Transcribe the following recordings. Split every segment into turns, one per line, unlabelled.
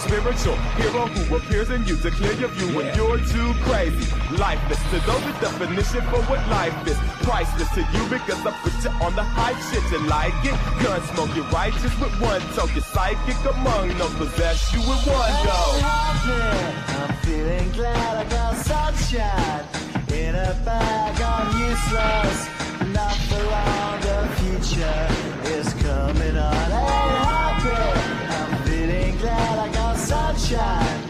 spiritual hero who appears in you to clear your view when you're too crazy. Lifeless to those the definition for what life is. Priceless to you because I put you on the hype shit. You like it? Gun smoke, you're righteous with one toke. You're psychic among no possess you with one go.
I'm feeling glad I got sunshine in a bag. I'm useless, not for long. The future is sunshine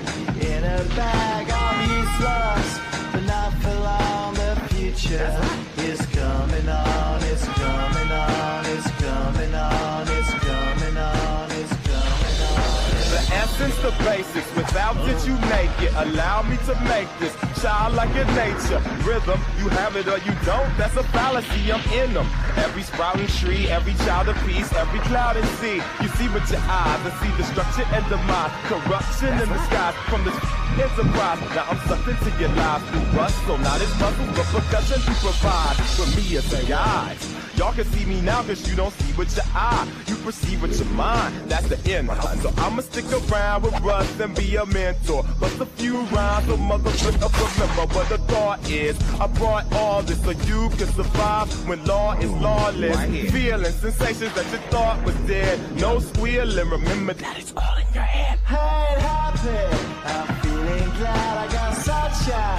in a bag. I'm useless, but not for long. The future is coming on. It's coming on. It's coming on. It's coming on. It's coming on.
The essence, the basics. Without it, you naked. Allow me to make this childlike in nature. Rhythm, you have it or you don't. That's a fallacy. I'm in them. Every sprouting tree, every child of peace, every cloud and sea. You see with your eyes and see destruction and the demise. Corruption in the skies from this enterprise. Now I'm sucked into your lives through rust. So not as puzzles, but percussion to provide for me as a guide. Y'all can see me now cause you don't see with your eye. You perceive with your mind. That's the end. So I'ma stick around with Russ and be a mentor. Bust a few rhymes so motherfucker remember what the thought is. I brought all this so you can survive when law is lawless. Feeling sensations that you thought was dead. No squealing. Remember that it's all in your head.
I ain't happy. I'm feeling glad I got sunshine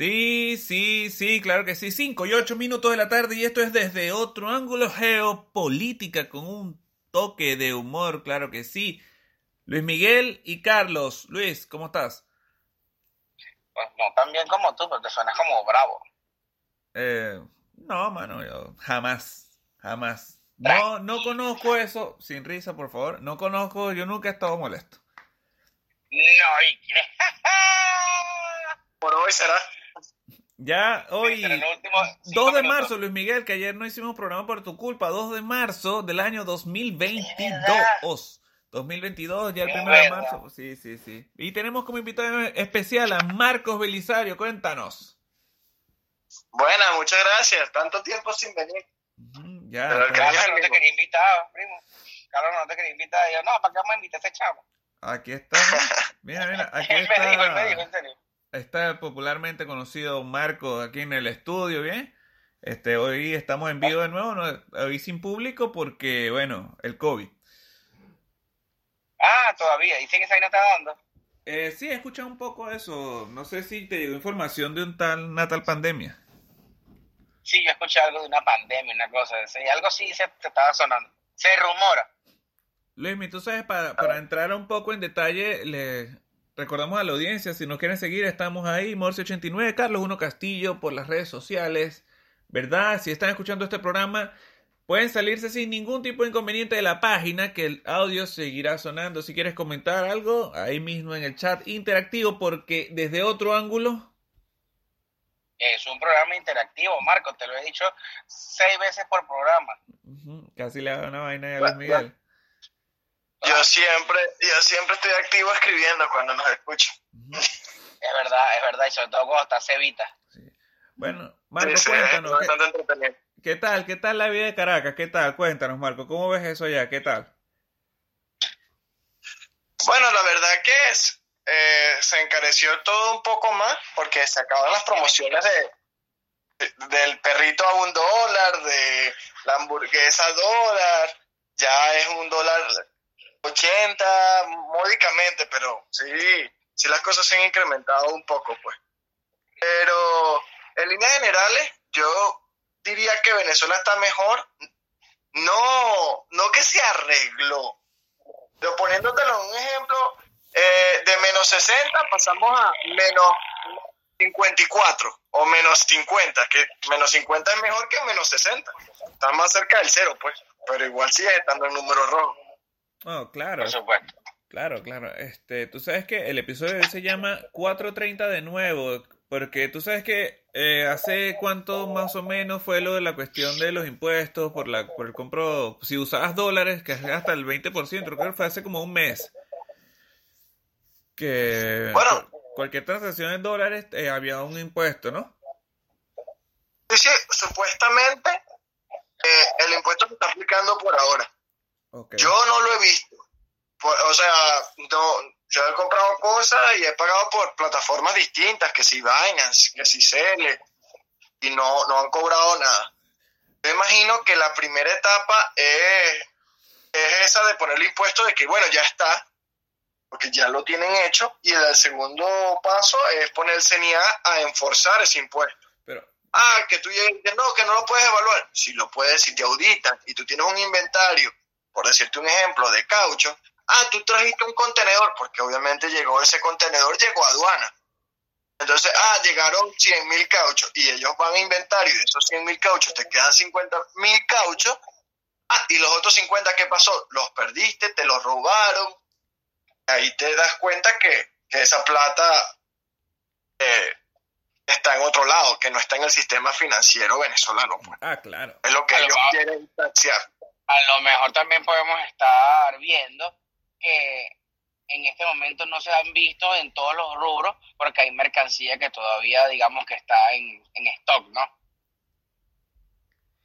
Sí, sí, sí, claro que sí. 5 y 8 minutos de la tarde y esto es desde otro ángulo geopolítica con un toque de humor, claro que sí. Luis Miguel y Carlos. Luis, ¿cómo estás?
Pues no tan bien como tú, pero te suenas como bravo.
Eh, no, mano, yo jamás, jamás. No, no conozco eso. Sin risa, por favor. No conozco, yo nunca he estado molesto.
No, y por hoy será.
Ya hoy,
cinco
2 de
minutos.
marzo, Luis Miguel, que ayer no hicimos programa por tu culpa, 2 de marzo del año 2022. 2022, ya el
Es
1 de marzo. Sí, sí, sí. Y tenemos como invitado especial a Marcos Belisario, cuéntanos.
Buena, muchas gracias. Tanto tiempo sin venir.
Ujú, Ya,
Pero el
pues,
Carlos no te quería invitar, primo. Carlos no te quería invitar. Y yo, no, ¿para qué a invitar a ese chavo?
aquí está. Mira, mira, aquí
Él me dijo, él me dijo,
está.
en serio.
Está popularmente conocido Marco aquí en el estudio, ¿bien? Este, hoy estamos en vivo de nuevo, ¿no? hoy sin público porque, bueno, el COVID.
Ah, todavía. Dicen que esa vaina está dando.
Eh, sí, he escuchado un poco eso. No sé si te llegó información de un tal, una tal pandemia.
Sí, yo escuché algo de una pandemia, una cosa. Sí, algo sí se, se estaba sonando. Se rumora.
Luismi, tú sabes, para, para entrar un poco en detalle, le recordamos a la audiencia, si nos quieren seguir, estamos ahí, Morse89, Carlos Uno Castillo, por las redes sociales, ¿verdad? Si están escuchando este programa, pueden salirse sin ningún tipo de inconveniente de la página, que el audio seguirá sonando. Si quieres comentar algo, ahí mismo en el chat interactivo, porque desde otro ángulo,
Es un programa interactivo, Marco. Te lo he dicho seis veces por programa.
casi le hago una vaina a Luis Miguel.
Yo siempre, yo siempre estoy activo escribiendo cuando nos escucho.
Es verdad, es verdad. Y sobre todo cuando está Cevita.
sí. Bueno, Marco,
Sí, sí,
cuéntanos,
es
¿qué-
bastante entretenido.
¿Qué tal? ¿Qué tal la vida de Caracas? ¿Qué tal? Cuéntanos, Marco. ¿Cómo ves eso allá? ¿Qué tal?
Bueno, la verdad que es, eh, se encareció todo un poco más porque se acaban las promociones de, de- del perrito a un dólar, de la hamburguesa a dólar, ya es un dólar 80 módicamente, pero sí, sí las cosas se han incrementado un poco, pues. Pero en líneas generales, yo diría que Venezuela está mejor, no, no que se arregló, pero poniéndotelo un ejemplo, eh, de menos 60 pasamos a menos 54 o menos 50, que menos 50 es mejor que menos 60. Está más cerca del cero, pues, pero igual sigue estando en número rojo.
Oh, claro,
Por supuesto.
claro, claro. Este, tú sabes que el episodio se llama 4.30 de nuevo, porque tú sabes que eh, hace cuánto más o menos fue lo de la cuestión de los impuestos por la por el compro, si usabas dólares, que es hasta el 20%, creo que fue hace como un mes. Que
Bueno.
cu- cualquier transacción en dólares eh, había un impuesto, ¿no?
Sí, sí, supuestamente eh, el impuesto se está aplicando por ahora. Yo no lo he visto. O sea, no, yo he comprado cosas y he pagado por plataformas distintas, que si Binance, que si Cele, y no, no han cobrado nada. Yo imagino que la primera etapa es, es esa de poner el impuesto de que, bueno, ya está, porque ya lo tienen hecho, y el segundo paso es poner el CNIA a enforzar ese impuesto.
Pero
Ah, que tú dices, no, que no lo puedes evaluar. Si lo puedes, si te auditan y tú tienes un inventario, por decirte un ejemplo, de caucho, ah, tú trajiste un contenedor, porque obviamente llegó ese contenedor, llegó a aduana. Entonces, ah, llegaron 100 mil cauchos y ellos van a inventario y de esos 100 mil cauchos te quedan 50 mil cauchos. Ah, y los otros 50, ¿qué pasó? Los perdiste, te los robaron. Ahí te das cuenta que, que esa plata eh, está en otro lado, que no está en el sistema financiero venezolano. Pues.
ah, claro.
Es lo que ellos quieren taxear.
A lo mejor también podemos estar viendo que en este momento no se han visto en todos los rubros porque hay mercancía que todavía digamos que está en, en stock, ¿no?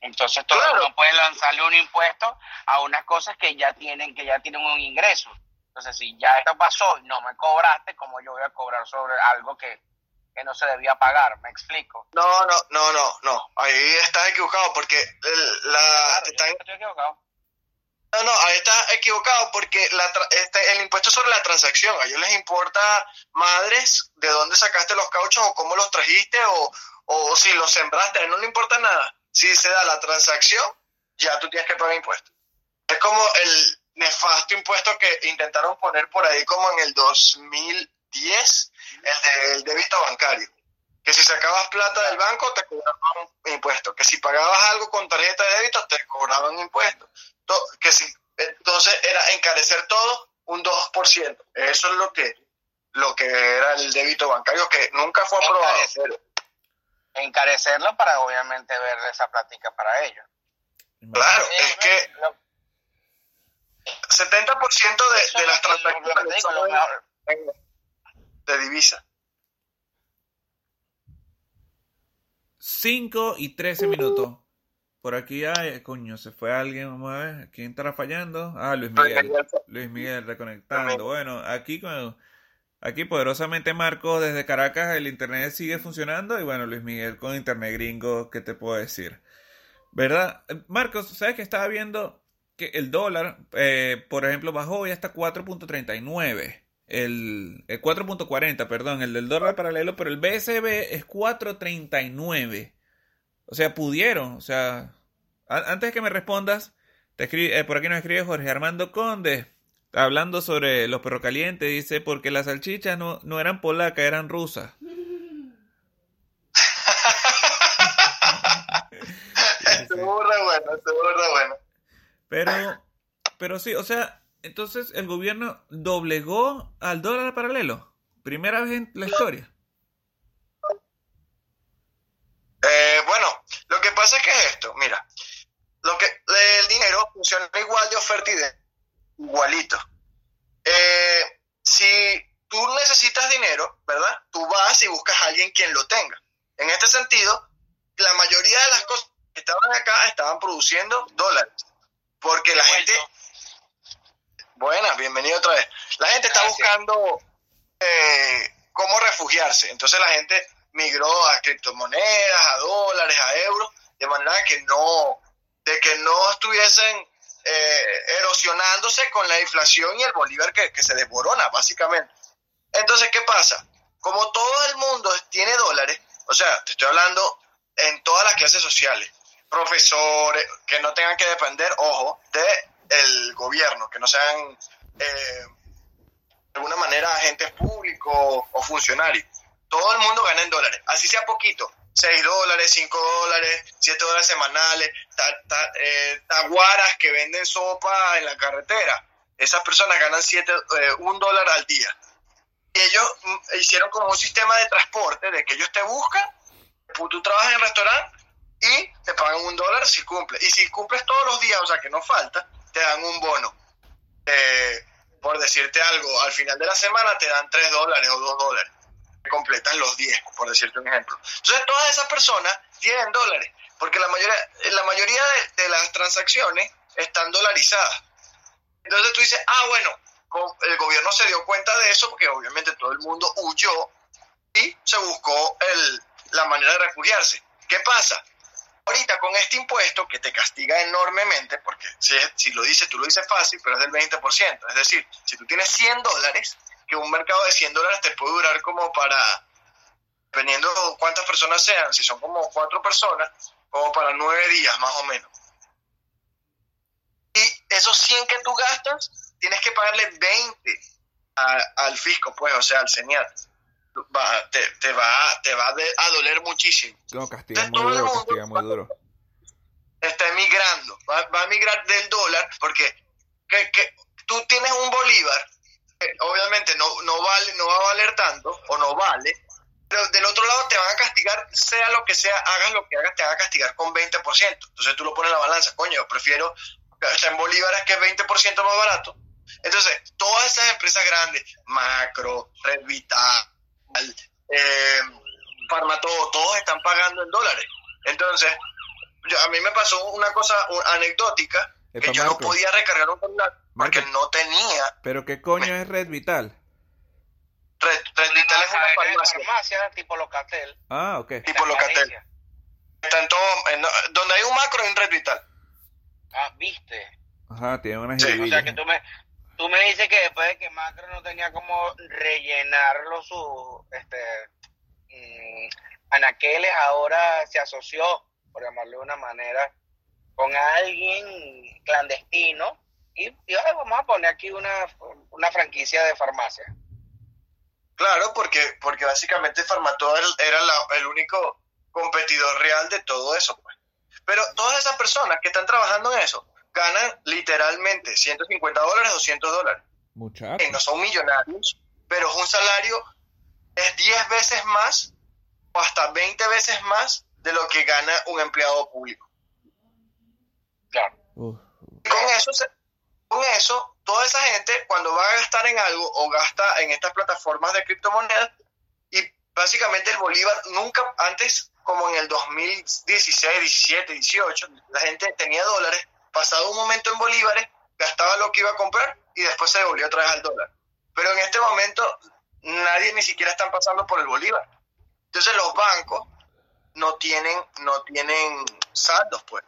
Entonces todo
Claro.
uno puede lanzarle un impuesto a unas cosas que ya tienen que ya tienen un ingreso. Entonces si ya esto pasó y no me cobraste, como yo voy a cobrar sobre algo que, que no se debía pagar? ¿Me explico?
No, no, no, no, no. Ahí estás equivocado porque el- la,
Claro,
te
yo
están-
estoy equivocado.
No, no, ahí estás equivocado porque la tra- este, el impuesto es sobre la transacción. A ellos les importa madres de dónde sacaste los cauchos o cómo los trajiste o, o si los sembraste. No le importa nada. Si se da la transacción, ya tú tienes que pagar impuestos. Es como el nefasto impuesto que intentaron poner por ahí como en el 2010, el del débito bancario. Que si sacabas plata del banco te cobraban impuestos. Que si pagabas algo con tarjeta de débito te cobraban impuestos. To- que si entonces era encarecer todo un 2%. Eso es lo que lo que era el débito bancario que nunca fue aprobado.
Encarecer. encarecerlo para obviamente ver esa plática para ellos.
Claro,
Eh,
es que
lo-
70% de, de las
lo que
transacciones
lo mejor-
de divisa.
5 y 13 minutos. Por aquí hay, coño, se fue alguien, vamos a ver, ¿quién estará fallando? Ah, Luis Miguel. Luis Miguel reconectando. Bueno, aquí con aquí poderosamente Marcos desde Caracas el internet sigue funcionando y bueno, Luis Miguel con internet gringo, ¿qué te puedo decir? ¿Verdad? Marcos, ¿sabes que estaba viendo que el dólar, eh, por ejemplo, bajó y hasta 4.39? El, el 4.40, perdón, el del dólar paralelo, pero el BSB es 4.39. O sea, pudieron, o sea, a- antes que me respondas, te escri- eh, por aquí nos escribe Jorge Armando Conde, hablando sobre los perros calientes, dice, porque las salchichas no, no eran polacas, eran rusas.
Estuvo re bueno, estuvo re bueno.
Pero, pero sí, o sea, entonces el gobierno doblegó al dólar paralelo. Primera vez en la historia.
Eh, bueno, lo que pasa es que es esto, mira, lo que el dinero funciona igual de oferta y de igualito. Eh, si tú necesitas dinero, ¿verdad? Tú vas y buscas a alguien quien lo tenga. En este sentido, la mayoría de las cosas que estaban acá estaban produciendo dólares, porque la gente, buenas, bienvenido otra vez. La gente está buscando eh, cómo refugiarse. Entonces la gente migró a criptomonedas, a dólares, a euros, de manera que no, de que no estuviesen eh, erosionándose con la inflación y el bolívar que, que se desborona, básicamente. Entonces, ¿qué pasa? Como todo el mundo tiene dólares, o sea, te estoy hablando en todas las clases sociales, profesores que no tengan que depender, ojo, del gobierno, que no sean eh, de alguna manera agentes públicos o funcionarios. Todo el mundo gana en dólares, así sea poquito, 6 dólares, 5 dólares, 7 dólares semanales, ta- eh, taguaras que venden sopa en la carretera. Esas personas ganan 7, un dólar al día. Y ellos mm, hicieron como un sistema de transporte de que ellos te buscan, tú trabajas en el restaurante y te pagan un dólar si cumples. Y si cumples todos los días, o sea que no falta, te dan un bono. Eh, por decirte algo, al final de la semana te dan 3 dólares o 2 dólares. Te completan los 10, por decirte un ejemplo. Entonces todas esas personas tienen dólares, porque la mayoría, la mayoría de, de las transacciones están dolarizadas. Entonces tú dices, ah, bueno, el gobierno se dio cuenta de eso porque obviamente todo el mundo huyó y se buscó el, la manera de refugiarse. ¿Qué pasa? Ahorita con este impuesto que te castiga enormemente, porque si, si lo dices, tú lo dices fácil, pero es del 20%. Es decir, si tú tienes 100 dólares, que un mercado de 100 dólares te puede durar como para, dependiendo cuántas personas sean, si son como cuatro personas, como para nueve días más o menos. Y esos 100 que tú gastas, tienes que pagarle 20 a- al fisco, pues, o sea, al señal. Va, te, te va, te va a doler muchísimo.
No, castiga muy duro,
mundo
castiga muy duro.
está emigrando, va, va a emigrar del dólar, porque que, que tú tienes un bolívar, que obviamente no, no, vale, no va a valer tanto, o no vale, pero del otro lado te van a castigar, sea lo que sea, hagas lo que hagas, te van a castigar con 20%. Entonces tú lo pones en la balanza, coño, yo prefiero estar en bolívares que es 20% más barato. Entonces, todas esas empresas grandes, Macro, Red Vital, eh, Farmatodo, todos están pagando en dólares. Entonces, yo- a mí me pasó una cosa un- anecdótica, que yo no podía recargar un celular porque
Marco.
no tenía.
Pero qué coño es Red Vital.
Red, Red Vital es una
Una
farmacia,
farmacia tipo Locatel.
Ah, ok.
tipo Locatel. Está en todo, en- donde hay un macro hay un Red Vital.
Ah, viste.
Ajá, tiene unas
Sí, o
sea que tú me, tú me dices que después de que Macro no tenía como rellenarlo su este mm, anaqueles, ahora se asoció, por llamarlo de una manera, con alguien clandestino y, y vamos a poner aquí una, una franquicia de farmacia.
Claro, porque, porque básicamente Farmatodo era- el único competidor real de todo eso. pues. Pero todas esas personas que están trabajando en eso ganan literalmente 150 dólares, 200 dólares.
Muchachos.
no son millonarios, pero es un salario es 10 veces más o hasta 20 veces más de lo que gana un empleado público.
Claro.
Uf.
Con eso, con eso, toda esa gente cuando va a gastar en algo o gasta en estas plataformas de criptomonedas y básicamente el bolívar nunca antes como en el 2016, 17, 18, la gente tenía dólares, pasado un momento en bolívares, gastaba lo que iba a comprar y después se devolvió otra vez al dólar. Pero en este momento nadie ni siquiera están pasando por el bolívar. Entonces los bancos no tienen no tienen saldos pues.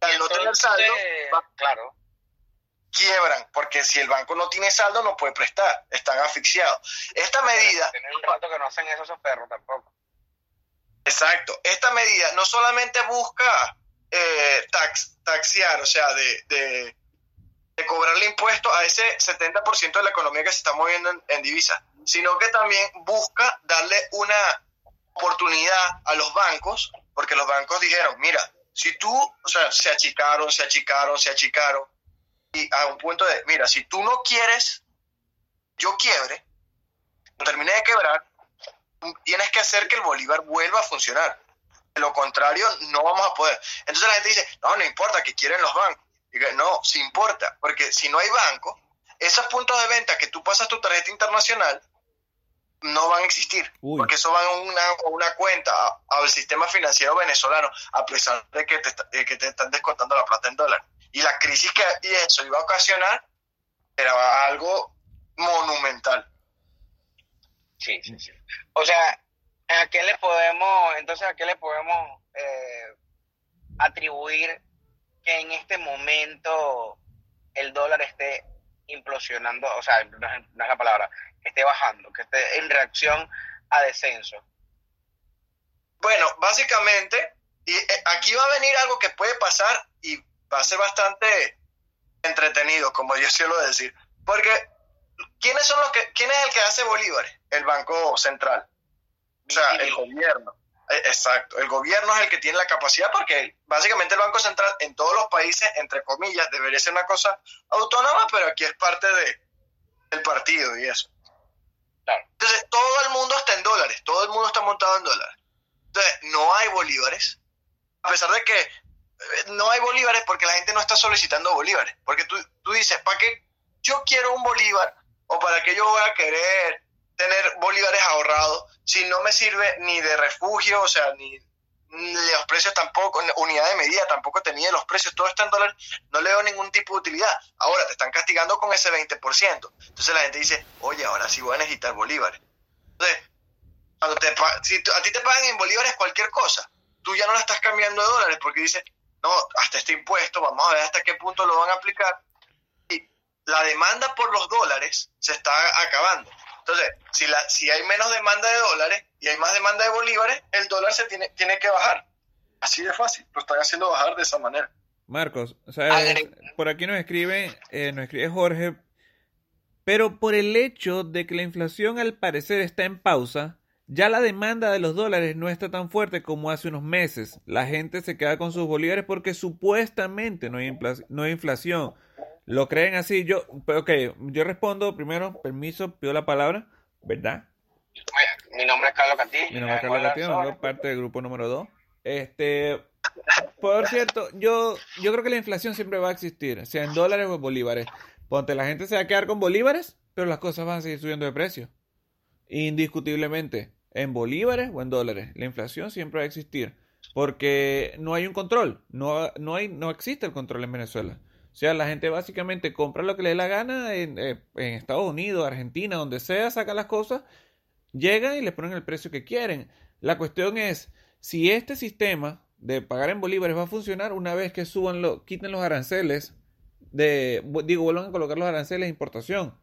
Al no tener saldo, va-
claro.
quiebran, porque si el banco no tiene saldo no puede prestar, están asfixiados. Esta medida,
Tienen un rato que no hacen eso esos perros tampoco.
exacto, esta medida no solamente busca eh, tax, taxear, o sea, de, de, de cobrarle impuestos a ese 70% de la economía que se está moviendo en, en divisas, sino que también busca darle una oportunidad a los bancos, porque los bancos dijeron, mira, si tú, o sea, se achicaron, se achicaron, se achicaron, y a un punto de, mira, si tú no quieres, yo quiebre, termine de quebrar, tienes que hacer que el Bolívar vuelva a funcionar. De lo contrario, no vamos a poder. Entonces la gente dice, no, no importa, que quieren los bancos. Y que, no, sí importa, porque si no hay banco, esos puntos de venta que tú pasas tu tarjeta internacional no van a existir,
Uy.
porque eso va a una, a una cuenta al sistema financiero venezolano, a pesar de que te, está- de que te están descontando la plata en dólares. Y la crisis que y eso iba a ocasionar era algo monumental.
Sí, sí, sí. O sea, ¿a qué le podemos, entonces, a qué le podemos eh, atribuir que en este momento el dólar esté implosionando, o sea, no es, no es la palabra, que esté bajando, que esté en reacción a descenso?
Bueno, básicamente, y eh, aquí va a venir algo que puede pasar y va a ser bastante entretenido, como yo suelo decir. Porque, ¿quiénes son los que, quién es el que hace bolívares? El Banco Central. O sea, el gobierno. Eh, Exacto, el gobierno es el que tiene la capacidad porque básicamente el Banco Central en todos los países, entre comillas, debería ser una cosa autónoma, pero aquí es parte de, del partido y eso.
Claro.
Entonces, todo el mundo está en dólares, todo el mundo está montado en dólares. Entonces, no hay bolívares, a pesar de que eh, no hay bolívares porque la gente no está solicitando bolívares. Porque tú, tú dices, ¿para qué yo quiero un bolívar o para qué yo voy a querer tener bolívares ahorrados si no me sirve ni de refugio, o sea, ni, los precios tampoco, ni unidad de medida tampoco te mide los precios, todo está en dólares, no le veo ningún tipo de utilidad. Ahora te están castigando con ese 20%. Entonces la gente dice, oye, ahora sí voy a necesitar bolívares. Entonces, cuando te si a ti te pagan en bolívares cualquier cosa, tú ya no la estás cambiando de dólares porque dices, no, hasta este impuesto, vamos a ver hasta qué punto lo van a aplicar. Y la demanda por los dólares se está acabando. Entonces, si, la, si hay menos demanda de dólares y hay más demanda de bolívares, el dólar se tiene, tiene que bajar. Así de fácil, lo están haciendo bajar de esa manera.
Marcos, ¿sabes?
Agre-
por aquí nos escribe, eh, nos escribe Jorge, pero por el hecho de que la inflación al parecer está en pausa, ya la demanda de los dólares no está tan fuerte como hace unos meses. La gente se queda con sus bolívares porque supuestamente no hay, no hay inflación. ¿Lo creen así? Yo, ok, yo respondo primero, permiso, pido la palabra, ¿verdad?
Mi nombre es Carlos Castillo.
Mi nombre es Carlos Castillo, parte del grupo número 2. Este, por cierto, yo, yo creo que la inflación siempre va a existir, sea en dólares o en bolívares. Ponte, la gente se va a quedar con bolívares, pero las cosas van a seguir subiendo de precio. Indiscutiblemente, en bolívares o en dólares, la inflación siempre va a existir. Porque no hay un control, no, no, hay, no existe el control en Venezuela. O sea, la gente básicamente compra lo que le dé la gana en, eh, en Estados Unidos, Argentina, donde sea, saca las cosas llegan y le ponen el precio que quieren. La cuestión es si este sistema de pagar en bolívares va a funcionar una vez que suban lo, quiten los aranceles de digo vuelvan a colocar los aranceles de importación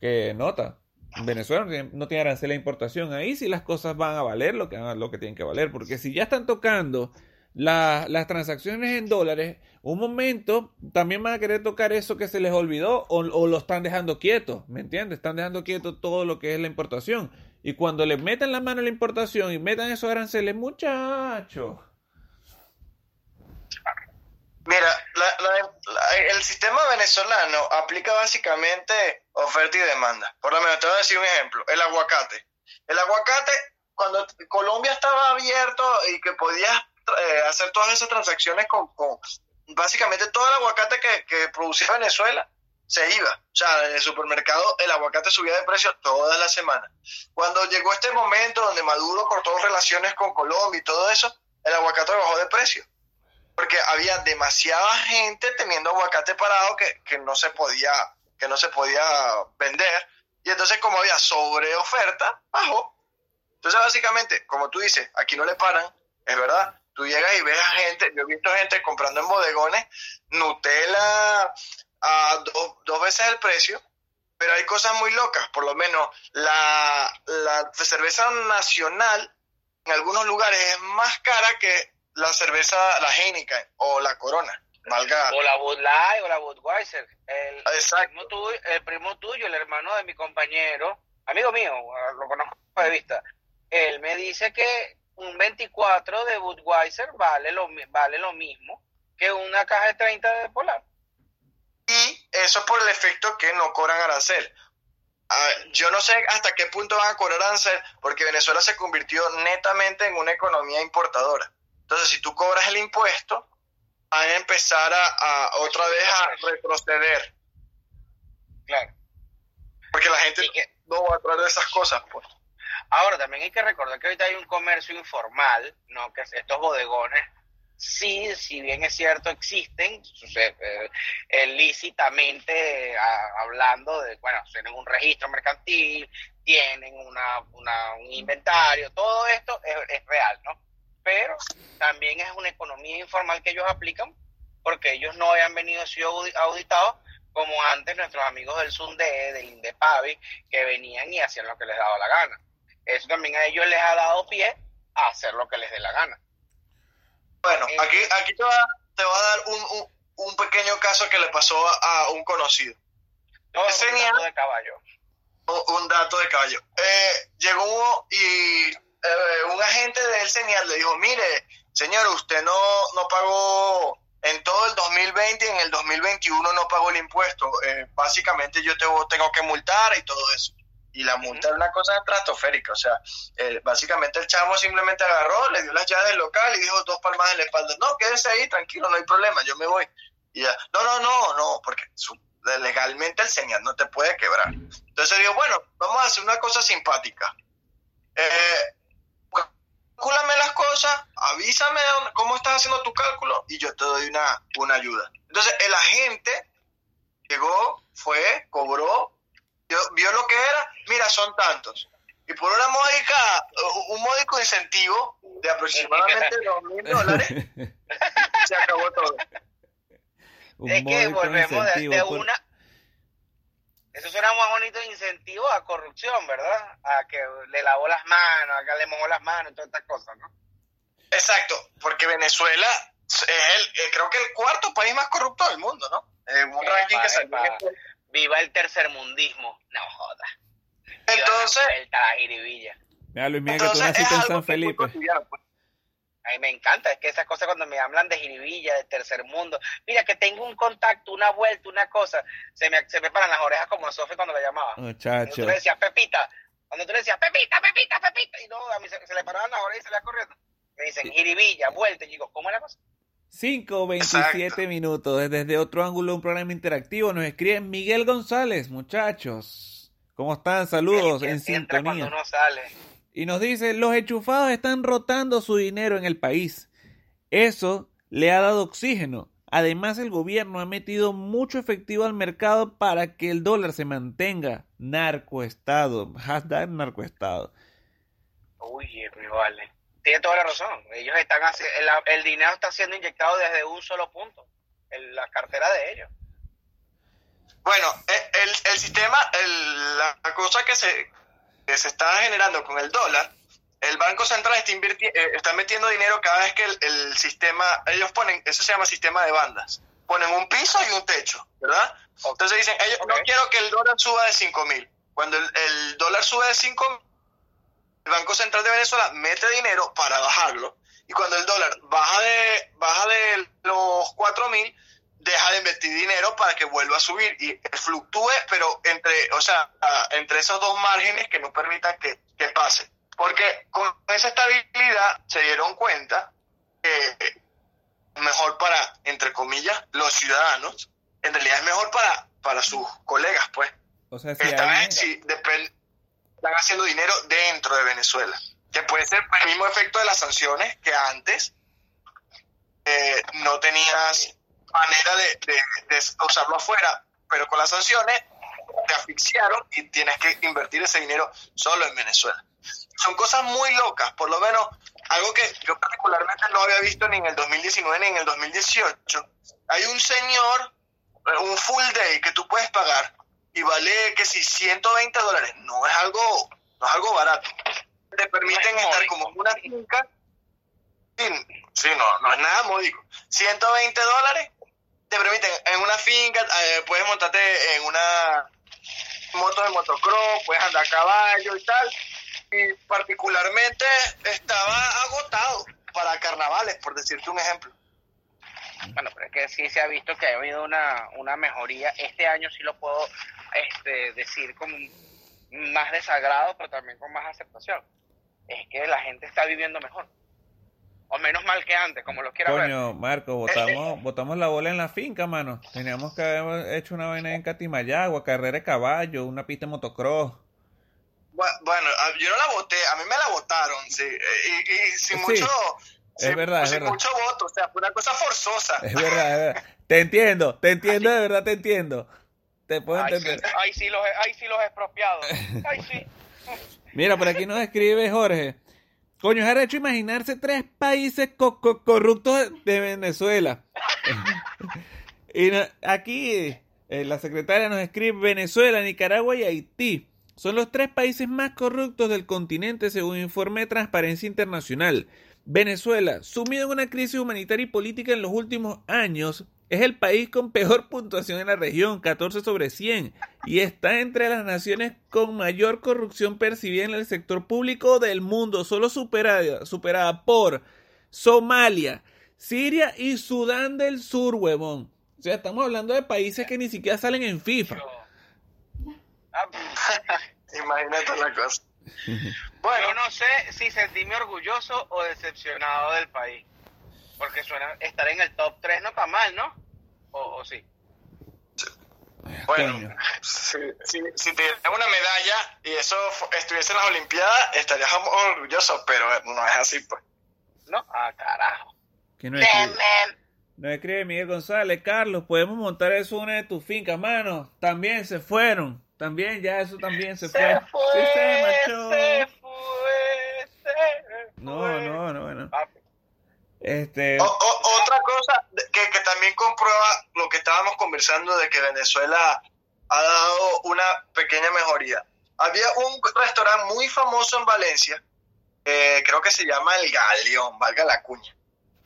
que nota Venezuela no tiene, no tiene aranceles de importación ahí sí las cosas van a valer lo que lo que tienen que valer porque si ya están tocando la- las transacciones en dólares, un momento también van a querer tocar eso que se les olvidó o, o lo están dejando quieto, ¿me entiendes? Están dejando quieto todo lo que es la importación. Y cuando le metan la mano a la importación y metan esos aranceles, muchachos.
Mira, la- la- el sistema venezolano aplica básicamente oferta y demanda. Por lo menos te voy a decir un ejemplo. El aguacate. El aguacate cuando Colombia estaba abierto y que podías eh, hacer todas esas transacciones con, básicamente todo el aguacate que, que producía Venezuela se iba. O sea, en el supermercado el aguacate subía de precio toda la semana. Cuando llegó este momento donde Maduro cortó relaciones con Colombia y todo eso, el aguacate bajó de precio. Porque había demasiada gente teniendo aguacate parado que, que no se podía que no se podía vender y entonces como había sobre oferta, bajó. Entonces básicamente, como tú dices, aquí no le paran, es verdad. Tú llegas y ves a gente, yo he visto gente comprando en bodegones Nutella a dos, dos veces el precio, pero hay cosas muy locas, por lo menos la, la cerveza nacional en algunos lugares es más cara que la cerveza, la Heineken o la Corona. Valga.
O la Bud Light o la Budweiser. El,
Exacto.
primo tuyo, el primo tuyo, el hermano de mi compañero, amigo mío, lo conozco de vista, él me dice que un 24 de Budweiser vale lo, vale lo mismo que una caja de 30 de Polar.
Y eso por el efecto que no cobran arancel. Ah, yo no sé hasta qué punto van a cobrar arancel, porque Venezuela se convirtió netamente en una economía importadora. Entonces, si tú cobras el impuesto, van a empezar a, a otra vez a retroceder,
Claro.
porque la gente
que-
no va a traer esas cosas, pues.
Ahora, también hay que recordar que ahorita hay un comercio informal, ¿no? Que es estos bodegones, sí, si bien es cierto, existen, eh, lícitamente hablando de, bueno, tienen un registro mercantil, tienen una, un inventario, todo esto es, real, ¿no? Pero también es una economía informal que ellos aplican porque ellos no habían venido sido audi- auditados como antes nuestros amigos del SUNDE, del INDEPAVI, que venían y hacían lo que les daba la gana. Eso también a ellos les ha dado pie a hacer lo que les dé la gana.
Bueno,
Eh,
aquí, aquí te, va, te va a dar un, un, un pequeño caso que le pasó a, un conocido. Ese
un dato de caballo.
un dato de caballo. Eh, llegó y eh, un agente del CENIAL le dijo, mire, señor, usted no, no pagó en todo el 2020 y en el 2021 no pagó el impuesto. Eh, básicamente yo te, tengo que multar y todo eso. Y la multa era una cosa estratosférica. O sea, eh, básicamente el chamo simplemente agarró, le dio las llaves del local y dijo dos palmas en la espalda. No, quédese ahí, tranquilo, no hay problema, yo me voy. Y ya, no, no, no, no, porque su- legalmente el señal no te puede quebrar. Entonces digo, bueno, vamos a hacer una cosa simpática. Eh, calcúlame las cosas, avísame cómo estás haciendo tu cálculo y yo te doy una, una ayuda. Entonces el agente llegó, fue, cobró, vio, vio lo que era, mira, son tantos. Y por una módica, un módico incentivo de aproximadamente dos mil dólares, se acabó todo.
Un
es que volvemos de, de
por-
una... Eso suena más bonito incentivo a corrupción, ¿verdad? A que le lavó las manos, a que le mojó las manos y todas estas cosas, ¿no?
Exacto, porque Venezuela es el, eh, creo que el cuarto país más corrupto del mundo, ¿no? Eh, un
Epa,
ranking que salió.
epa. Viva el tercermundismo. No jodas. Viva
Entonces,
la vuelta a la jiribilla.
Mira, Luis Miguel, que tú naciste en San Felipe.
pues.
A mí me encanta, es que esas cosas cuando me hablan de jiribilla, de tercer mundo, mira que tengo un contacto, una vuelta, una cosa, se me, se me paran las orejas como Sofi cuando la llamaba. Cuando
Muchacho.
tú le decías Pepita, cuando tú le decías Pepita, Pepita, Pepita, y no, a mí se, se le paraban las orejas y se le corriendo. Me dicen jiribilla, vuelta, y digo, ¿cómo es la cosa?
5, 27 minutos. Desde otro ángulo, un programa interactivo. Nos escribe Miguel González, muchachos. ¿Cómo están? Saludos en sintonía.
sale.
Y nos dice, los enchufados están rotando su dinero en el país. Eso le ha dado oxígeno. Además, el gobierno ha metido mucho efectivo al mercado para que el dólar se mantenga. Narcoestado. Hashtag narcoestado.
Uy, mi vale. Tiene toda la razón. Ellos están el, el dinero está siendo inyectado desde un solo punto, en la cartera de ellos.
Bueno, eh, el, el sistema, el- la cosa que se, que se está generando con el dólar, el Banco Central está, eh, está metiendo dinero cada vez que el, el sistema, ellos ponen, eso se llama sistema de bandas, ponen un piso y un techo, ¿verdad? Entonces dicen, ellos, no quiero que el dólar suba de 5 mil. Cuando el, el dólar sube de 5 mil, el Banco Central de Venezuela mete dinero para bajarlo. Y cuando el dólar baja de, baja de los 4 mil, deja de invertir dinero para que vuelva a subir y fluctúe, pero entre, o sea, entre esos dos márgenes que no permitan que, que pase. Porque con esa estabilidad se dieron cuenta que es mejor para, entre comillas, los ciudadanos, en realidad es mejor para, para sus colegas, pues.
O sea, si
que están,
alguien-
sí, depend- están haciendo dinero dentro de Venezuela. Que puede ser el mismo efecto de las sanciones que antes eh, no tenías manera de, de- de usarlo afuera, pero con las sanciones te asfixiaron y tienes que invertir ese dinero solo en Venezuela. Son cosas muy locas, por lo menos algo que yo particularmente no había visto ni en el 2019 ni en el 2018. Hay un señor, eh, un full day que tú puedes pagar y vale que si 120 dólares, no es algo, no es algo barato. Te permiten estar como en una finca, sí, sí, no, no es nada módico. 120 dólares te permiten en una finca, eh, puedes montarte en una moto de motocross, puedes andar a caballo y tal. Y particularmente estaba agotado para carnavales, por decirte un ejemplo.
Bueno, pero es que sí se ha visto que ha habido una, una mejoría. Este año sí lo puedo este, decir con más desagrado, pero también con más aceptación. Es que la gente está viviendo mejor. O menos mal que antes, como lo quieras ver.
Coño, Marco, botamos, botamos la bola en la finca, mano. Teníamos que haber hecho una vaina en Catimayagua, carrera de caballo, una pista de motocross.
Bu- Bueno, a- yo no la voté, a mí me la votaron, sí, eh, y, y sin
Sí,
mucho,
es verdad, es
sin
verdad.
mucho voto, o sea, fue una cosa forzosa.
Es verdad, es verdad. Te entiendo, te entiendo, de verdad te entiendo. Te puedo
Ay, sí,
entender.
ay, sí, los, ay, sí, los expropiados. Ay, sí.
Mira, por aquí nos escribe Jorge. Coño, es hecho imaginarse tres países co- co- corruptos de Venezuela. y no- aquí eh, la secretaria nos escribe Venezuela, Nicaragua y Haití. Son los tres países más corruptos del continente según informe de Transparencia Internacional. Venezuela, sumido en una crisis humanitaria y política en los últimos años, es el país con peor puntuación en la región, 14 sobre 100, y está entre las naciones con mayor corrupción percibida en el sector público del mundo, solo superada, por Somalia, Siria y Sudán del Sur, huevón. O sea, estamos hablando de países que ni siquiera salen en FIFA.
Imagínate la cosa.
Bueno, yo no sé si sentirme orgulloso o decepcionado del país. Porque suena estar en el top 3 no está mal, ¿no? O, o sí.
Bueno, si, si, si te dieran una medalla y eso estuviese en las Olimpiadas, estarías orgulloso, pero no es así, pues.
¿No? Ah, carajo.
Que no escribe, escribe Miguel González, Carlos, podemos montar eso en una de tus fincas, mano. También se fueron. También, ya eso también se, fue. Sí, se marchó.
se fue, se
No, no, no, bueno.
Papi.
Este,
O- o- otra cosa que, que también comprueba lo que estábamos conversando de que Venezuela ha dado una pequeña mejoría. Había un restaurante muy famoso en Valencia, eh, creo que se llama El Galeón, valga la cuña.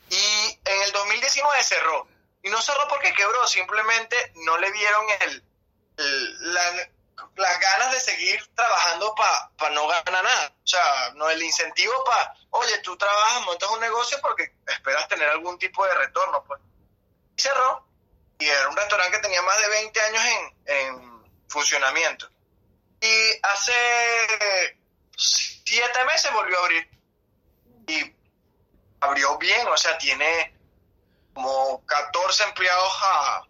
Y en el 2019 cerró. Y no cerró porque quebró, simplemente no le vieron el, el- la- las ganas de seguir trabajando para no ganar nada. O sea, no el incentivo para, oye, tú trabajas, montas un negocio porque esperas tener algún tipo de retorno. Pues. Y cerró. Y era un restaurante que tenía más de 20 años en, en funcionamiento. Y hace siete meses volvió a abrir. Y abrió bien, o sea, tiene como 14 empleados a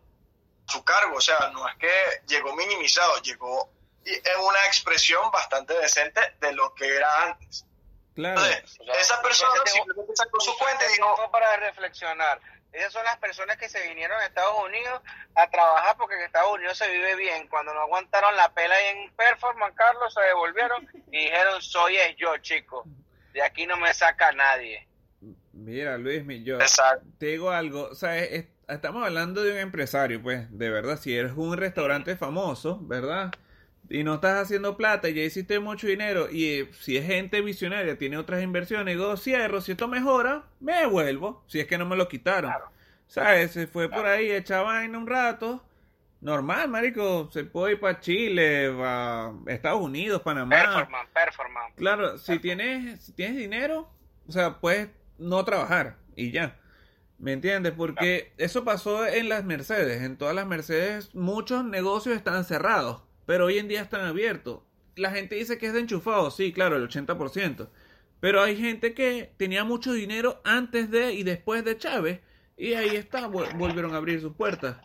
su cargo, o sea, no es que llegó minimizado, llegó y es una expresión bastante decente de lo que era antes.
claro.
Entonces, esa persona simplemente sacó su cuenta y dijo,
para reflexionar. Esas son las personas que se vinieron a Estados Unidos a trabajar porque en Estados Unidos se vive bien. Cuando no aguantaron la pela ahí en Performance, Carlos, se devolvieron y dijeron, soy es yo, chico. De aquí no me saca nadie.
Mira, Luis, yo
Exacto.
te digo algo, o sea, es- es- estamos hablando de un empresario, pues, de verdad, si eres un restaurante famoso, ¿verdad? Y no estás haciendo plata y ya hiciste mucho dinero, y eh, si es gente visionaria, tiene otras inversiones, digo, cierro, si esto mejora, me devuelvo, si es que no me lo quitaron. ¿Sabes? Se fue por ahí, echa vaina un rato, normal, marico, se puede ir para Chile, para Estados Unidos, Panamá.
Performance, performance.
Claro, si tienes, si tienes dinero, o sea, puedes no trabajar y ya. ¿Me entiendes? Porque eso pasó en las Mercedes. En todas las Mercedes muchos negocios estaban cerrados, pero hoy en día están abiertos. la gente dice que es de enchufado, sí, claro, el 80%. Pero hay gente que tenía mucho dinero antes de y después de Chávez. Y ahí está, vol- volvieron a abrir sus puertas.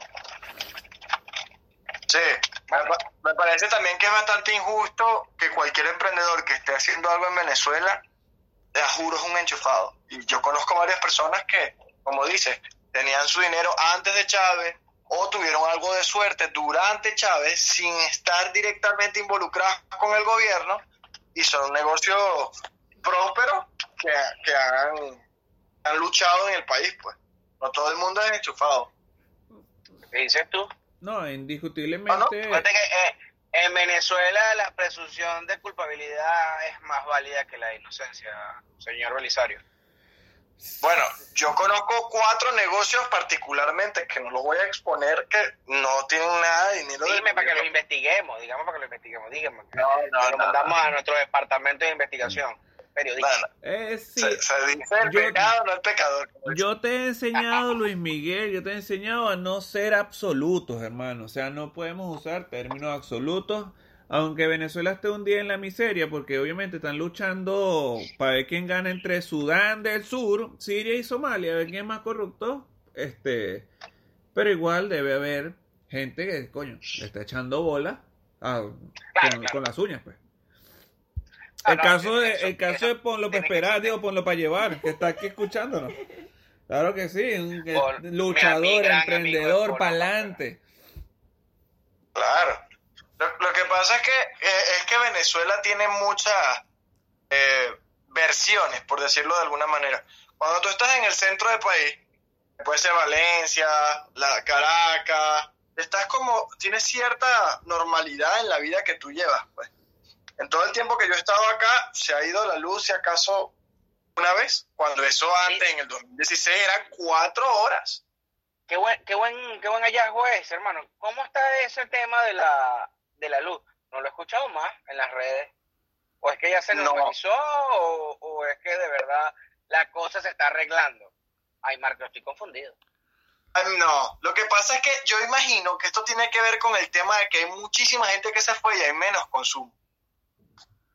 Sí, me parece también que es bastante injusto que cualquier emprendedor que esté haciendo algo en Venezuela, te juro, es un enchufado. Y yo conozco varias personas que, como dices, tenían su dinero antes de Chávez o tuvieron algo de suerte durante Chávez sin estar directamente involucrados con el gobierno y son negocios prósperos que, que han, han luchado en el país, pues. No todo el mundo es enchufado.
¿Qué dices tú?
No, indiscutiblemente.
Fíjate que eh, en Venezuela la presunción de culpabilidad es más válida que la de inocencia, señor Belisario.
Bueno, yo conozco cuatro negocios particularmente que no los voy a exponer que no tienen nada de dinero.
Dime para que los investiguemos, digamos para que lo investiguemos, dígame.
No, no,
lo mandamos
no.
a nuestro departamento de investigación, periodista.
Eh, sí.
Se, se dice el
Yo-
pecado, no el pecador.
Yo te he enseñado, Luis Miguel, yo te he enseñado a no ser absolutos, hermano. O sea, no podemos usar términos absolutos, aunque Venezuela esté un día en la miseria, porque obviamente están luchando para ver quién gana entre Sudán del Sur, Siria y Somalia, a ver quién es más corrupto. Este, pero igual debe haber gente que, coño, le está echando bola a- con,
claro.
con las uñas, pues.
Ah,
El
no,
caso de,
eso-
el caso de Ponlo para esperar, digo, Ponlo para llevar, que está aquí escuchándonos. Claro que sí, un
Por-
luchador,
de
emprendedor, pa'lante.
Claro. Lo, lo que pasa es que eh, es que Venezuela tiene muchas eh, versiones, por decirlo de alguna manera. Cuando tú estás en el centro del país, puede ser Valencia, la Caracas, estás como, tienes cierta normalidad en la vida que tú llevas, pues. En todo el tiempo que yo he estado acá, se ha ido la luz, si acaso, una vez, cuando eso antes, en el 2016, eran cuatro horas.
Qué buen, qué buen, qué buen hallazgo es, hermano. ¿Cómo está ese tema de la, de la luz? No lo he escuchado más en las redes. ¿O es que ya se
No.
normalizó o, o es que de verdad la cosa se está arreglando? Ay, Marco, estoy confundido.
Ay, No, lo que pasa es que yo imagino que esto tiene que ver con el tema de que hay muchísima gente que se fue y hay menos consumo.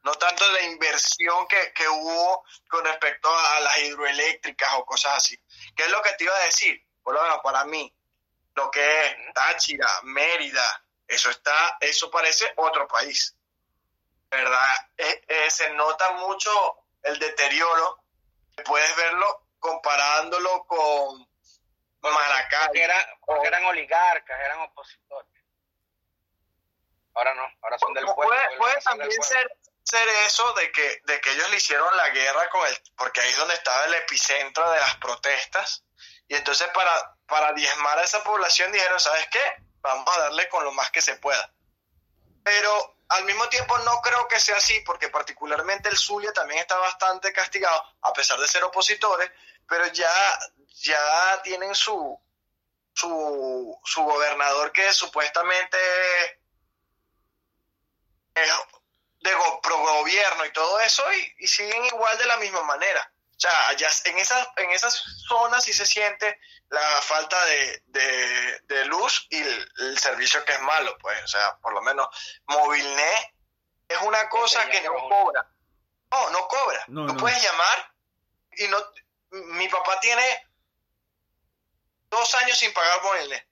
No tanto la inversión que, que hubo con respecto a las hidroeléctricas o cosas así. ¿Qué es lo que te iba a decir? Por lo menos para mí, lo que es Táchira, Mérida, eso está, eso parece otro país. ¿Verdad? Eh, eh, se nota mucho el deterioro. Puedes verlo comparándolo con Maracay.
Porque, era- porque eran oligarcas, eran opositores. Ahora no, ahora son del pueblo.
puede, también ser eso de que, de que ellos le hicieron la guerra con el, porque ahí es donde estaba el epicentro de las protestas, y entonces para, para diezmar a esa población dijeron, ¿sabes qué? Vamos a darle con lo más que se pueda. Pero al mismo tiempo no creo que sea así, porque particularmente el Zulia también está bastante castigado, a pesar de ser opositores, pero ya, ya tienen su, su, su gobernador que supuestamente es de pro gobierno y todo eso y, y siguen igual de la misma manera. O sea, allá en esas, en esas zonas sí se siente la falta de, de, de luz y el, el servicio que es malo, pues. O sea, por lo menos Movilnet es una cosa que no cobra. No, no cobra.
No,
Tú
no.
puedes llamar y no... Mi papá tiene dos años sin pagar Movilnet.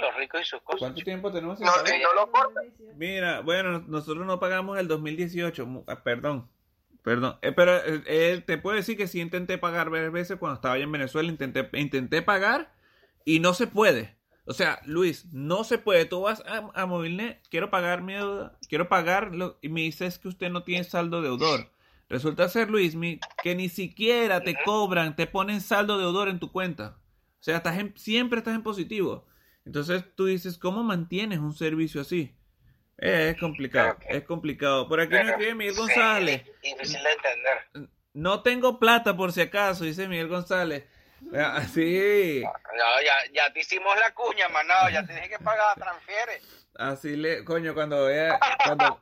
Los ricos y sus cosas.
¿Cuánto tiempo tenemos
No, no lo corta.
Mira, bueno, nosotros no pagamos el 2018, mu- ah, perdón, perdón, Eh, pero eh, te puedo decir que sí intenté pagar varias veces cuando estaba en Venezuela, intenté, intenté pagar y no se puede. O sea, Luis, no se puede. Tú vas a, a Movilnet, quiero pagar mi deuda, quiero pagarlo y me dices que usted no tiene saldo deudor. Resulta ser, Luis, mi- que ni siquiera te cobran, te ponen saldo deudor en tu cuenta. O sea, estás en- siempre estás en positivo. Entonces tú dices, ¿cómo mantienes un servicio así? Eh, es complicado, es complicado. Por aquí nos escribe Miguel González.
Sí, difícil de entender.
No tengo plata por si acaso, dice Miguel González. Ah, Sí,
No, ya, ya te hicimos la cuña, manado, ya tienes que pagar, transfiere.
así le, coño, cuando vea, cuando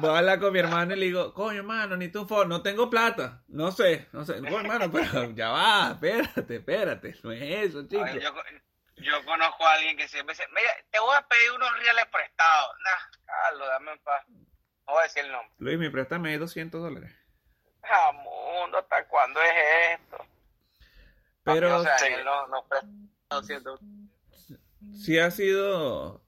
voy a hablar con mi hermano y le digo, coño, hermano, ni tu favor, no tengo plata, no sé, no sé, coño, hermano, pero ya va, espérate, espérate, no es eso, chico.
Ay, yo, yo conozco a alguien que siempre dice, mira, te voy a pedir unos reales prestados. Nah, Carlos, dame en paz. No voy a decir el nombre.
Luis, me préstame 200 dólares.
Ah, mundo, ¿hasta cuándo es esto?
Pero
o sea,
sí.
él no, no presta 200.
sí ha sido,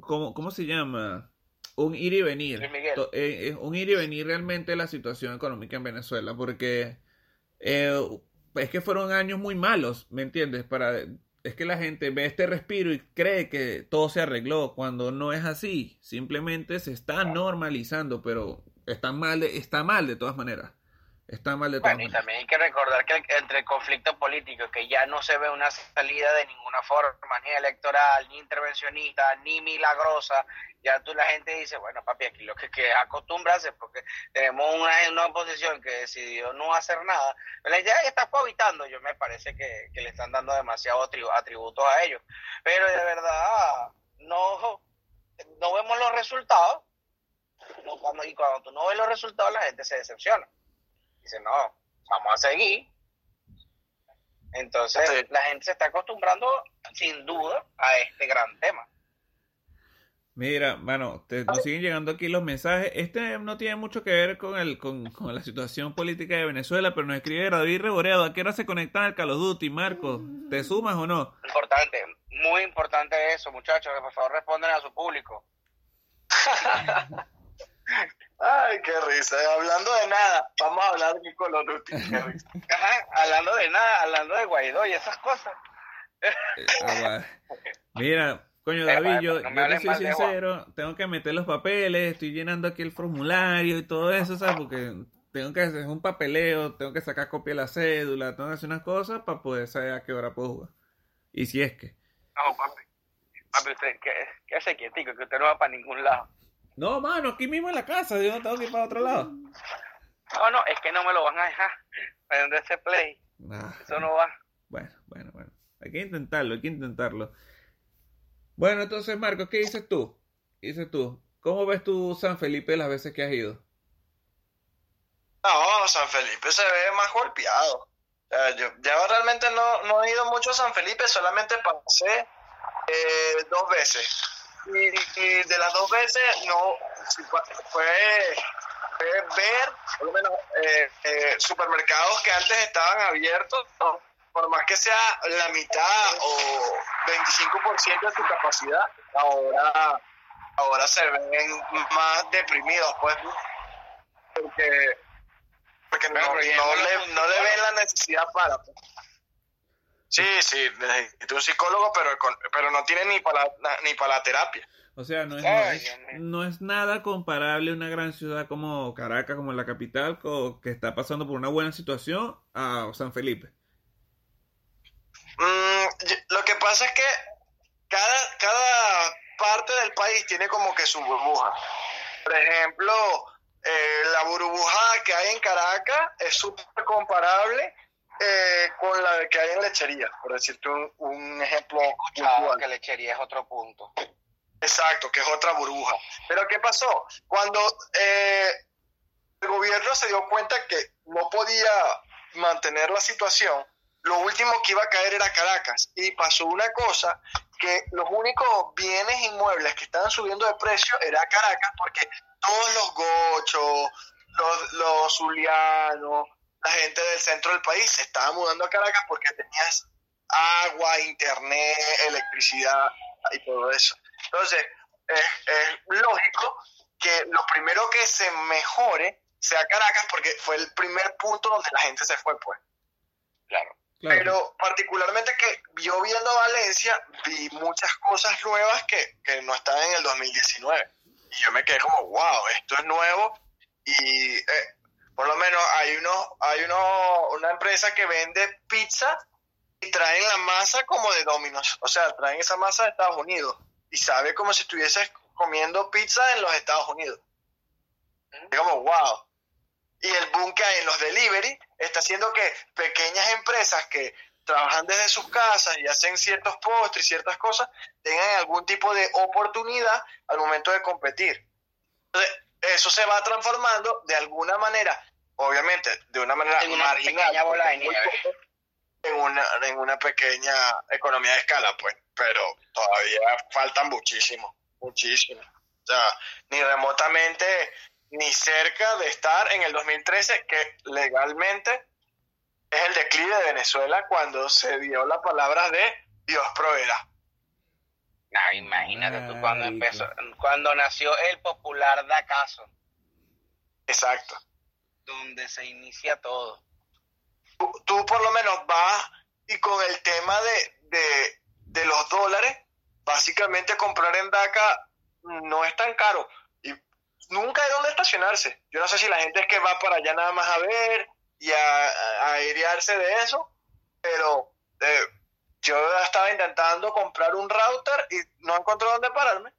¿cómo, cómo se llama? Un ir y venir. To- eh, eh, un ir y venir realmente de la situación económica en Venezuela, porque eh, es que fueron años muy malos, ¿me entiendes? Para, es que la gente ve este respiro y cree que todo se arregló, cuando no es así. Simplemente se está normalizando, pero está mal de, está mal de todas maneras. Está mal de
Bueno, y también hay que recordar que entre el conflicto político, que ya no se ve una salida de ninguna forma, ni electoral, ni intervencionista, ni milagrosa, ya tú la gente dice, bueno, papi, aquí lo que es acostumbrarse, porque tenemos una, una oposición que decidió no hacer nada. La idea está cohabitando, yo me parece que, que le están dando demasiados atribu- atributos a ellos. Pero de verdad, no, no vemos los resultados. No, cuando, y cuando tú no ves los resultados, la gente se decepciona. Dice, no, vamos a seguir. Entonces,
Sí.
la gente se está acostumbrando, sin duda, a este gran tema.
Mira, te, nos siguen llegando aquí los mensajes. Este no tiene mucho que ver con el con, con la situación política de Venezuela, pero nos escribe David Reboreado. ¿A qué hora se conectan al Call of Duty, Marco? ¿Te sumas o no?
Importante, muy importante eso, muchachos, que por favor respondan a su público.
Ay, qué risa. Hablando de nada, vamos a hablar de Duty. Qué risa.
Ajá, hablando de nada, hablando de Guaidó y esas cosas.
Eh, ah. Mira, coño,
Eh,
David, yo,
no
yo te soy sincero, tengo que meter los papeles, estoy llenando aquí el formulario y todo eso, ¿sabes? Porque tengo que hacer un papeleo, tengo que sacar copia de la cédula, tengo que hacer unas cosas para poder saber a qué hora puedo jugar. Y si es que.
No, papi. Papi, usted, que, quietico, que usted no va para ningún lado.
No, mano, aquí mismo en la casa, yo no tengo que ir para otro lado.
No, no, es que no me lo van a dejar. Prende ese play,
Nah.
eso no va.
Bueno, bueno, bueno. Hay que intentarlo, hay que intentarlo. Bueno, entonces, Marco, ¿qué dices tú? ¿Qué dices tú? ¿Cómo ves tú San Felipe las veces que has ido?
No, San Felipe se ve más golpeado. O sea, yo ya realmente no, no he ido mucho a San Felipe, solamente pasé eh, dos veces. Y, y de las dos veces no fue, ver, por lo menos, eh, eh, supermercados que antes estaban abiertos, ¿no? por más que sea la mitad o 25% de su capacidad, ahora, ahora se ven más deprimidos, pues, porque porque no, no
no
le, no le ven la necesidad para. pues. Sí, sí, necesita un psicólogo, pero, pero no tiene ni para la, ni para la terapia.
O sea, no es,
Ay,
no es- no nada comparable una gran ciudad como Caracas, como la capital, co- que está pasando por una buena situación, a San Felipe.
Mm, lo que pasa es que cada, cada parte del país tiene como que su burbuja. Por ejemplo, eh, la burbuja que hay en Caracas es súper comparable eh, con la que hay en Lechería, por decirte un, un ejemplo
Claro, que lechería es otro punto.
Exacto, que es otra burbuja. Pero ¿qué pasó? Cuando eh, el gobierno se dio cuenta que no podía mantener la situación, lo último que iba a caer era Caracas. Y pasó una cosa, que los únicos bienes inmuebles que estaban subiendo de precio era Caracas, porque todos los gochos, los, los zulianos, la gente del centro del país se estaba mudando a Caracas porque tenías agua, internet, electricidad y todo eso. Entonces, es, es lógico que lo primero que se mejore sea Caracas porque fue el primer punto donde la gente se fue, pues.
Claro.
Claro.
Pero particularmente que yo viendo Valencia vi muchas cosas nuevas que, que no estaban en el 2019. Y yo me quedé como, wow, esto es nuevo. Y eh, por lo menos hay uno, hay uno, una empresa que vende pizza y traen la masa como de Domino's. O sea, traen esa masa de Estados Unidos. Y sabe como si estuvieses comiendo pizza en los Estados Unidos. Y como, wow. Y el boom que hay en los delivery está haciendo que pequeñas empresas que trabajan desde sus casas y hacen ciertos postres y ciertas cosas tengan algún tipo de oportunidad al momento de competir. Entonces, eso se va transformando de alguna manera, obviamente, de una manera
En una
marginal,
pequeña bola de
muy
nieve.
poco, en una, en una pequeña economía de escala, pues, pero todavía faltan muchísimo, muchísimo. O sea, ni remotamente, ni cerca de estar en el 2013, que legalmente es el declive de Venezuela cuando se dio la palabra de Dios proveerá.
No, imagínate tú cuando empezó, cuando nació el popular Dacaso,
Exacto.
donde se inicia todo.
Tú, tú por lo menos vas y con el tema de, de, de los dólares, básicamente comprar en DACA no es tan caro. Y nunca hay dónde estacionarse. Yo no sé si la gente es que va para allá nada más a ver y a, a airearse de eso, pero eh, yo estaba intentando comprar un router y no encontré dónde pararme.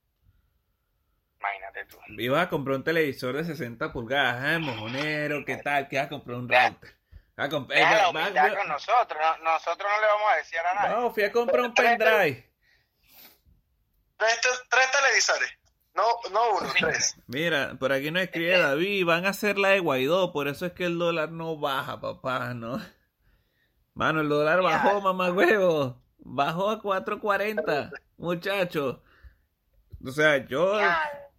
Imagínate tú.
Ibas a comprar un televisor de 60 pulgadas, ah, mojonero, ¿qué tal? ¿Qué vas a comprar un router? A comp- eh,
la
va- va-
con nosotros, no- nosotros no le vamos a decir a nadie.
No, fui a comprar un pendrive.
Tres, tres televisores, no, no uno, tres.
Mira, por aquí nos escribe David, van a hacer la de Guaidó, por eso es que el dólar no baja, papá, ¿no? Mano, el dólar bajó, mamá huevo. Bajó a 4.40, muchacho. O sea, yo...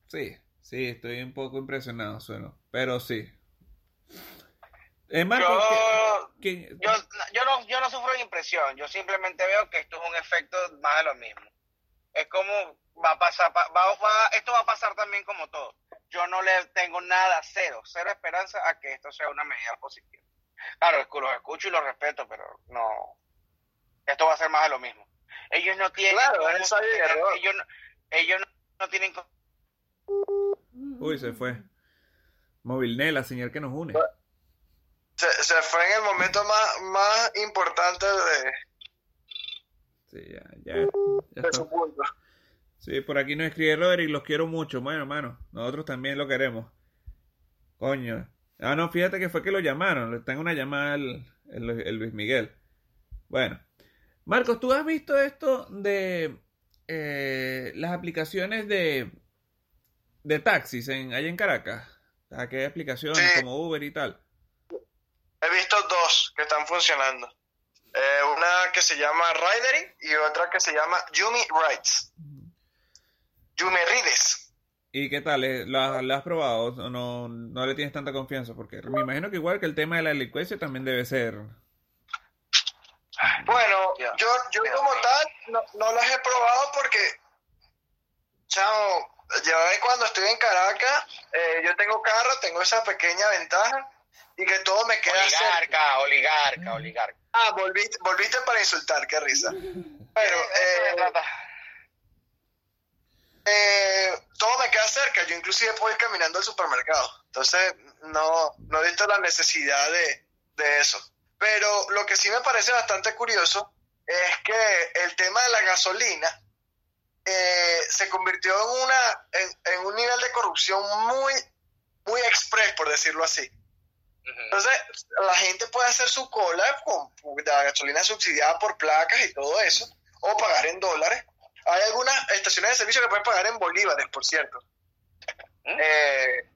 Sí, sí, estoy un poco impresionado, sueno. Pero sí. Es más,
Yo,
que- que-
yo, yo, no, yo no sufro de impresión, yo simplemente veo que esto es un efecto más de lo mismo. Es como va a pasar, va, va- esto va a pasar también como todo. Yo no le tengo nada, cero, cero esperanza a que esto sea una medida positiva. Claro, los escucho y los respeto, pero no, esto va a ser más de lo mismo. Ellos no tienen,
Claro, es error.
ellos, no, ellos no, no tienen
Uy, se fue. Movilnet, la señal que nos une.
Se, se fue en el momento más, más importante de,
Sí, ya, ya. ya
de
está.
su punto.
Sí, por aquí nos escribe Roderick, los quiero mucho. Bueno, hermano, nosotros también lo queremos. Coño. Ah, no, fíjate que fue que lo llamaron. Le están una llamada el, el, el Luis Miguel. Bueno. Marcos, ¿tú has visto esto de eh, las aplicaciones de, de taxis en, allá en Caracas? ¿A qué aplicaciones
Sí.
como Uber y tal?
He visto dos que están funcionando. Eh, una que se llama Ridery y otra que se llama Yumi Rides. Yumi Rides.
¿Y qué tal? ¿Eh, ¿La, la has probado o no, no le tienes tanta confianza? Porque me imagino que igual que el tema de la delincuencia también debe ser...
Bueno, yo, yo como tal no, no las he probado porque, chao, yo cuando estoy en Caracas, eh, yo tengo carro, tengo esa pequeña ventaja y que todo me queda cerca.
oligarca, oligarca, oligarca.
Ah, volviste, volviste para insultar, qué risa. Pero, eh. Eh, todo me queda cerca. Yo inclusive puedo ir caminando al supermercado. Entonces, no, no he visto la necesidad de, de eso. Pero lo que sí me parece bastante curioso es que el tema de la gasolina eh, se convirtió en, una, en, en un nivel de corrupción muy, muy express, por decirlo así. Entonces, la gente puede hacer su cola con la gasolina subsidiada por placas y todo eso, o pagar en dólares. Hay algunas estaciones de servicio que pueden pagar en bolívares, por cierto. Eh,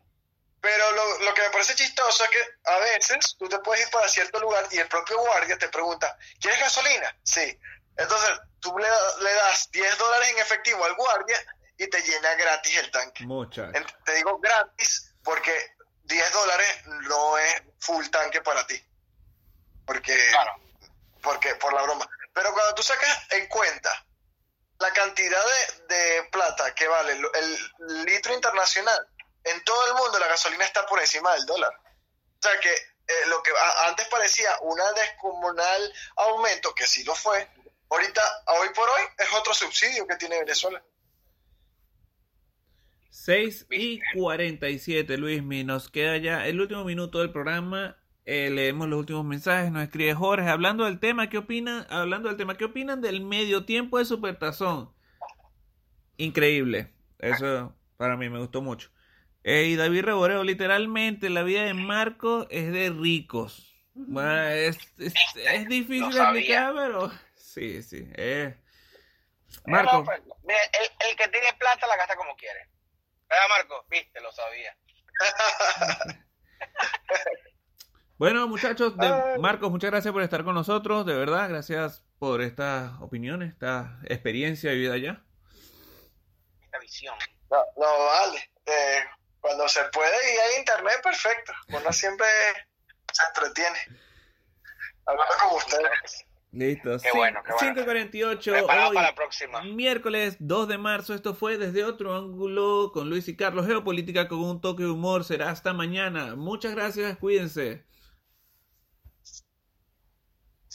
pero lo, lo que me parece chistoso es que a veces tú te puedes ir para cierto lugar y el propio guardia te pregunta, ¿quieres gasolina? Sí. Entonces, tú le, le das 10 dólares en efectivo al guardia y te llena gratis el tanque.
Muchas.
Te digo gratis porque 10 dólares no es full tanque para ti. Porque,
Claro.
porque por la broma. Pero cuando tú sacas en cuenta la cantidad de, plata que vale el, litro internacional, en todo el mundo la gasolina está por encima del dólar. O sea que eh, lo que antes parecía una descomunal aumento, que sí lo fue, ahorita, hoy por hoy, es otro subsidio que tiene Venezuela.
6 y 47, Luismi. Nos queda ya el último minuto del programa. Eh, leemos los últimos mensajes. Nos escribe Jorge. Hablando del tema, ¿qué opinan? Hablando del tema, ¿qué opinan del medio tiempo de Supertazón? Increíble. Eso para mí me gustó mucho. Eh, y David Reboreo, literalmente la vida de Marco es de ricos. Bueno, es, es, es difícil explicar, pero sí, sí. eh. Marco.
No, pues, mira, el, el que tiene plata la gasta como quiere. ¿Verdad, Marco? Viste, lo sabía.
Bueno, muchachos, de- Marcos, muchas gracias por estar con nosotros, de verdad, gracias por estas opiniones, esta experiencia vivida allá.
Esta visión.
No, no vale. Eh, cuando se puede y hay internet, perfecto. Uno siempre se entretiene. Hablando con ustedes.
Listo.
Qué bueno, qué bueno.
5.48.
Preparado
hoy,
para la próxima.
Miércoles 2 de marzo. Esto fue desde otro ángulo con Luis y Carlos. Geopolítica con un toque de humor. Será hasta mañana. Muchas gracias. Cuídense.